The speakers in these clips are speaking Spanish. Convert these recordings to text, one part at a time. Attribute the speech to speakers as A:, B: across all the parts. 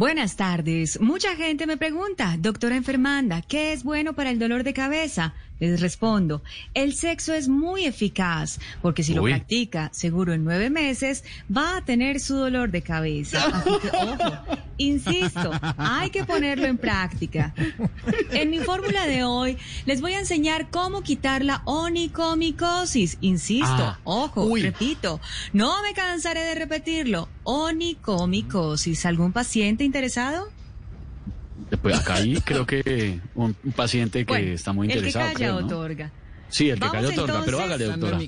A: Buenas tardes. Mucha gente me pregunta, doctora enfermanda, ¿qué es bueno para el dolor de cabeza? Les respondo, el sexo es muy eficaz, porque si lo practica, seguro en nueve meses, va a tener su dolor de cabeza. Así que, ojo, insisto, hay que ponerlo en práctica. En mi fórmula de hoy, les voy a enseñar cómo quitar la onicomicosis. Insisto,
B: Ah,
A: ojo,
B: uy.
A: repito, no me cansaré de repetirlo. Onicomicosis. ¿Algún paciente interesado?
B: Pues acá hay creo que un, un paciente que
A: Bueno,
B: está muy
A: el que
B: interesado.
A: calla
B: creo, ¿no?
A: otorga.
B: Sí, el que
A: Vamos
B: calla otorga, pero hágale, doctora.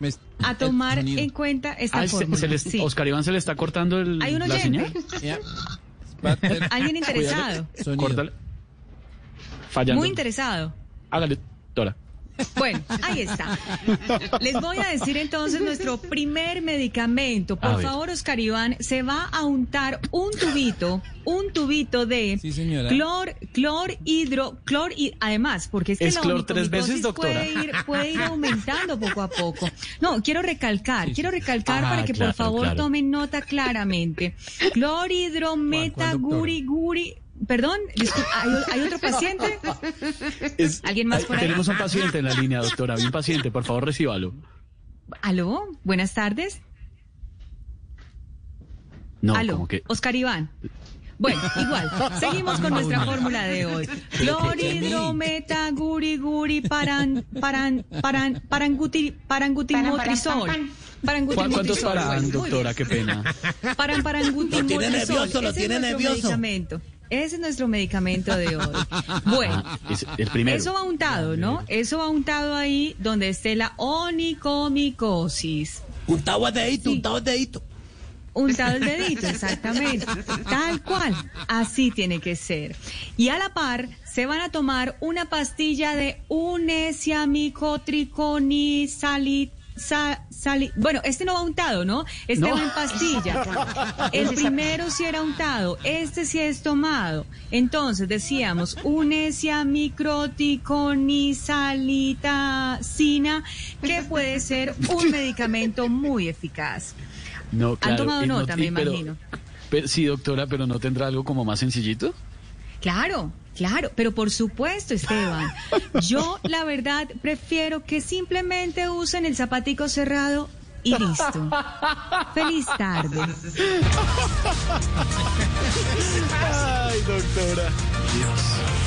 C: Me-
A: A tomar en cuenta esta
B: Ah, se-
A: fórmula.
B: se les-
A: Sí.
B: Oscar Iván se le está cortando el,
A: Hay un
B: la señal.
A: oyente, Alguien interesado,
C: sonido.
B: Córtale. Fallando.
A: muy interesado.
B: Hágale, doctora.
A: Bueno, ahí está. Les voy a decir entonces nuestro primer medicamento. Por favor, Oscar Iván, se va a untar un tubito, un tubito de
C: Sí,
A: clor, clor, hidro, clor y además, porque es que
B: ¿Es
A: la
B: clor tres veces,
A: onicomicosis
B: doctora?
A: Puede ir, puede ir aumentando poco a poco. No, quiero recalcar, quiero recalcar
B: Ah,
A: para que
B: claro,
A: por favor
B: claro.
A: tomen nota claramente. Clor, Perdón, ¿hay, hay otro paciente?
B: Es-
A: ¿Alguien más por ahí?
B: Tenemos un paciente en la línea, doctora. Hay un paciente, por favor, recíbalo.
A: ¿Aló? Buenas tardes.
B: No,
A: Aló,
B: como que.
A: Oscar Iván. Bueno, igual, seguimos con nuestra fórmula de hoy. Cloridrometa, guri, guri, paran, paran, paran, paranguti, parangutimotrisol.
B: ¿Cu- ¿Cuántos paran, doctora? Qué pena.
A: Paran, parangutimotrisol.
C: Lo tiene nervioso, lo tiene nervioso.
A: medicamento. Ese es nuestro medicamento de hoy. Bueno,
B: es el primero.
A: eso va untado, ¿no? Eso va untado ahí donde esté la onicomicosis.
C: Untado a dedito,
A: Sí.
C: untado a dedito.
A: Untado el dedito, exactamente. Tal cual. Así tiene que ser. Y a la par, se van a tomar una pastilla de unesiamicotriconisalit. Sa- sali- bueno, este no va untado, ¿no? Este
B: No.
A: va en pastilla. El primero sí era untado, este sí es tomado. Entonces decíamos, unesia microticonisalitacina, que puede ser un medicamento muy eficaz.
B: No, claro,
A: tomado
B: no-
A: nota, me
B: pero-
A: imagino.
B: pero- sí, doctora, pero ¿no tendrá algo como más sencillito?
A: Claro, claro, pero por supuesto, Esteban. Yo, la verdad, prefiero que simplemente usen el zapatico cerrado y listo. Feliz tarde.
B: Ay, doctora. Dios.